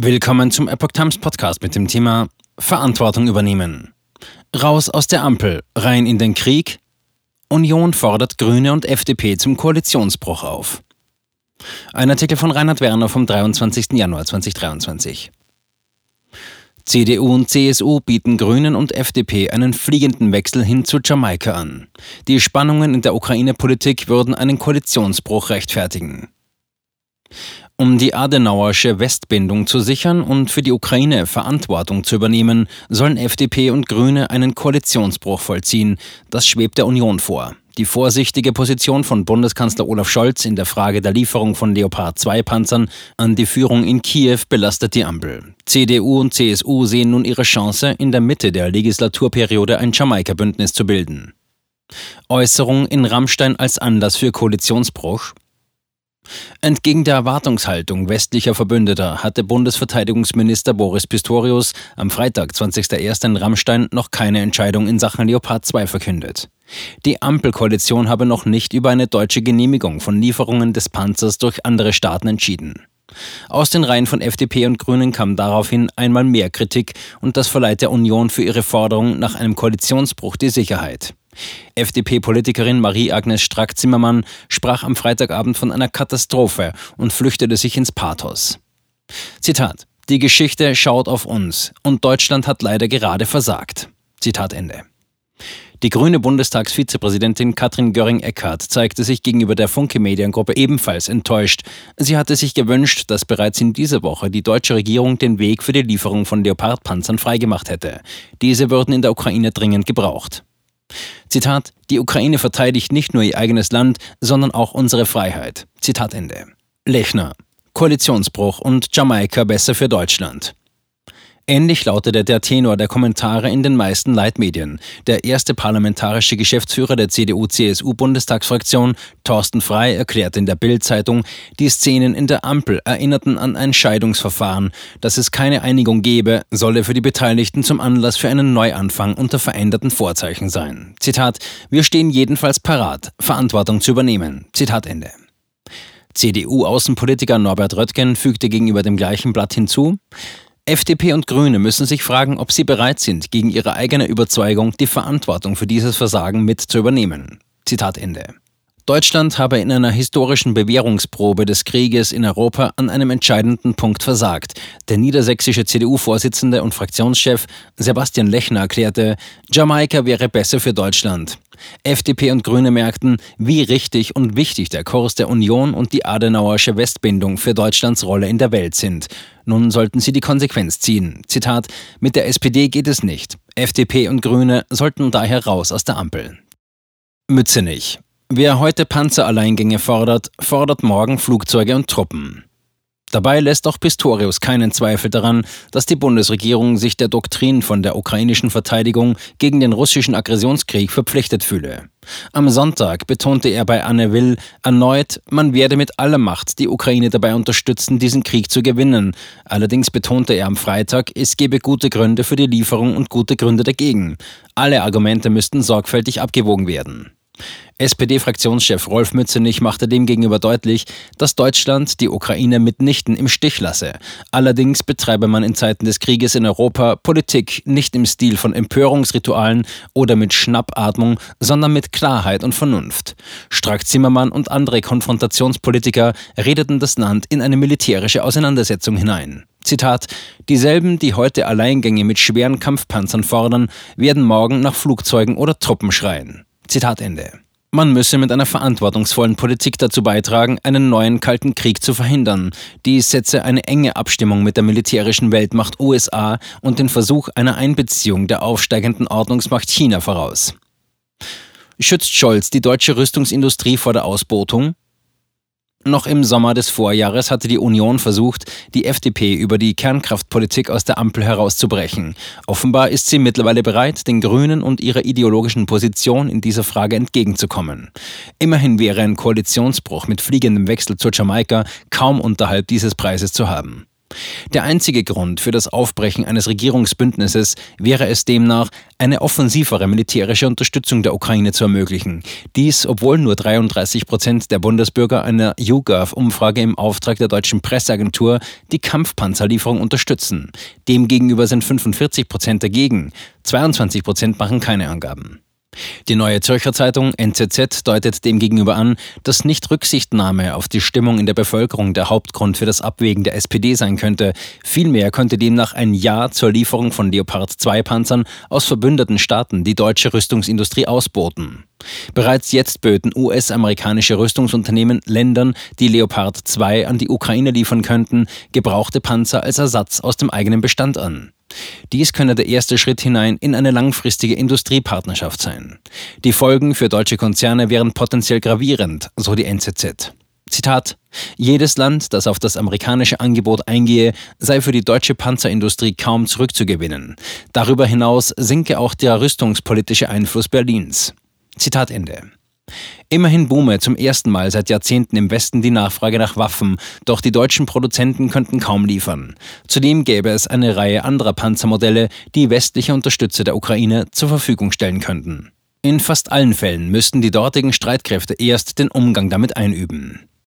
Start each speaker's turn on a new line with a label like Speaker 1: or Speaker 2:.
Speaker 1: Willkommen zum Epoch Times Podcast mit dem Thema Verantwortung übernehmen. Raus aus der Ampel, rein in den Krieg. Union fordert Grüne und FDP zum Koalitionsbruch auf. Ein Artikel von Reinhard Werner vom 23. Januar 2023. CDU und CSU bieten Grünen und FDP einen fliegenden Wechsel hin zu Jamaika an. Die Spannungen in der Ukraine-Politik würden einen Koalitionsbruch rechtfertigen. Um die Adenauersche Westbindung zu sichern und für die Ukraine Verantwortung zu übernehmen, sollen FDP und Grüne einen Koalitionsbruch vollziehen. Das schwebt der Union vor. Die vorsichtige Position von Bundeskanzler Olaf Scholz in der Frage der Lieferung von Leopard 2 Panzern an die Führung in Kiew belastet die Ampel. CDU und CSU sehen nun ihre Chance, in der Mitte der Legislaturperiode ein Jamaika-Bündnis zu bilden. Äußerung in Rammstein als Anlass für Koalitionsbruch. Entgegen der Erwartungshaltung westlicher Verbündeter hatte Bundesverteidigungsminister Boris Pistorius am Freitag, 20.01. in Rammstein noch keine Entscheidung in Sachen Leopard 2 verkündet. Die Ampelkoalition habe noch nicht über eine deutsche Genehmigung von Lieferungen des Panzers durch andere Staaten entschieden. Aus den Reihen von FDP und Grünen kam daraufhin einmal mehr Kritik und das verleiht der Union für ihre Forderung nach einem Koalitionsbruch die Sicherheit. FDP-Politikerin Marie-Agnes Strack-Zimmermann sprach am Freitagabend von einer Katastrophe und flüchtete sich ins Pathos. Zitat: Die Geschichte schaut auf uns und Deutschland hat leider gerade versagt. Zitat Ende. Die grüne Bundestagsvizepräsidentin Katrin Göring-Eckardt zeigte sich gegenüber der Funke Mediengruppe ebenfalls enttäuscht. Sie hatte sich gewünscht, dass bereits in dieser Woche die deutsche Regierung den Weg für die Lieferung von Leopardpanzern freigemacht hätte. Diese würden in der Ukraine dringend gebraucht. Zitat, die Ukraine verteidigt nicht nur ihr eigenes Land, sondern auch unsere Freiheit. Zitat Ende. Lechner. Koalitionsbruch und Jamaika besser für Deutschland. Ähnlich lautete der Tenor der Kommentare in den meisten Leitmedien. Der erste parlamentarische Geschäftsführer der CDU-CSU-Bundestagsfraktion, Thorsten Frey, erklärte in der Bild-Zeitung, die Szenen in der Ampel erinnerten an ein Scheidungsverfahren. Dass es keine Einigung gebe, solle für die Beteiligten zum Anlass für einen Neuanfang unter veränderten Vorzeichen sein. Zitat: Wir stehen jedenfalls parat, Verantwortung zu übernehmen. Zitat Ende. CDU-Außenpolitiker Norbert Röttgen fügte gegenüber dem gleichen Blatt hinzu, FDP und Grüne müssen sich fragen, ob sie bereit sind, gegen ihre eigene Überzeugung die Verantwortung für dieses Versagen mit zu übernehmen. Zitat Ende. Deutschland habe in einer historischen Bewährungsprobe des Krieges in Europa an einem entscheidenden Punkt versagt. Der niedersächsische CDU-Vorsitzende und Fraktionschef Sebastian Lechner erklärte, Jamaika wäre besser für Deutschland. FDP und Grüne merkten, wie richtig und wichtig der Kurs der Union und die Adenauersche Westbindung für Deutschlands Rolle in der Welt sind. Nun sollten sie die Konsequenz ziehen. Zitat: Mit der SPD geht es nicht. FDP und Grüne sollten daher raus aus der Ampel. Mützenich. Wer heute Panzeralleingänge fordert, fordert morgen Flugzeuge und Truppen. Dabei lässt auch Pistorius keinen Zweifel daran, dass die Bundesregierung sich der Doktrin von der ukrainischen Verteidigung gegen den russischen Aggressionskrieg verpflichtet fühle. Am Sonntag betonte er bei Anne Will erneut, man werde mit aller Macht die Ukraine dabei unterstützen, diesen Krieg zu gewinnen. Allerdings betonte er am Freitag, es gebe gute Gründe für die Lieferung und gute Gründe dagegen. Alle Argumente müssten sorgfältig abgewogen werden. SPD-Fraktionschef Rolf Mützenich machte demgegenüber deutlich, dass Deutschland die Ukraine mitnichten im Stich lasse. Allerdings betreibe man in Zeiten des Krieges in Europa Politik nicht im Stil von Empörungsritualen oder mit Schnappatmung, sondern mit Klarheit und Vernunft. Strack Zimmermann und andere Konfrontationspolitiker redeten das Land in eine militärische Auseinandersetzung hinein. Zitat, dieselben, die heute Alleingänge mit schweren Kampfpanzern fordern, werden morgen nach Flugzeugen oder Truppen schreien. Zitat Ende. Man müsse mit einer verantwortungsvollen Politik dazu beitragen, einen neuen Kalten Krieg zu verhindern. Dies setze eine enge Abstimmung mit der militärischen Weltmacht USA und den Versuch einer Einbeziehung der aufsteigenden Ordnungsmacht China voraus. Schützt Scholz die deutsche Rüstungsindustrie vor der Ausbotung? Noch im Sommer des Vorjahres hatte die Union versucht, die FDP über die Kernkraftpolitik aus der Ampel herauszubrechen. Offenbar ist sie mittlerweile bereit, den Grünen und ihrer ideologischen Position in dieser Frage entgegenzukommen. Immerhin wäre ein Koalitionsbruch mit fliegendem Wechsel zur Jamaika kaum unterhalb dieses Preises zu haben. Der einzige Grund für das Aufbrechen eines Regierungsbündnisses wäre es demnach, eine offensivere militärische Unterstützung der Ukraine zu ermöglichen. Dies, obwohl nur 33 Prozent der Bundesbürger einer YouGov-Umfrage im Auftrag der deutschen Presseagentur die Kampfpanzerlieferung unterstützen. Demgegenüber sind 45 Prozent dagegen. 22 Prozent machen keine Angaben. Die Neue Zürcher Zeitung NZZ deutet demgegenüber an, dass nicht Rücksichtnahme auf die Stimmung in der Bevölkerung der Hauptgrund für das Abwägen der SPD sein könnte. Vielmehr könnte demnach ein Ja zur Lieferung von Leopard 2 Panzern aus verbündeten Staaten die deutsche Rüstungsindustrie ausboten. Bereits jetzt böten US-amerikanische Rüstungsunternehmen Ländern, die Leopard 2 an die Ukraine liefern könnten, gebrauchte Panzer als Ersatz aus dem eigenen Bestand an. Dies könne der erste Schritt hinein in eine langfristige Industriepartnerschaft sein. Die Folgen für deutsche Konzerne wären potenziell gravierend, so die NZZ. Zitat Jedes Land, das auf das amerikanische Angebot eingehe, sei für die deutsche Panzerindustrie kaum zurückzugewinnen. Darüber hinaus sinke auch der rüstungspolitische Einfluss Berlins. Zitat Ende. Immerhin boome zum ersten Mal seit Jahrzehnten im Westen die Nachfrage nach Waffen, doch die deutschen Produzenten könnten kaum liefern. Zudem gäbe es eine Reihe anderer Panzermodelle, die westliche Unterstützer der Ukraine zur Verfügung stellen könnten. In fast allen Fällen müssten die dortigen Streitkräfte erst den Umgang damit einüben.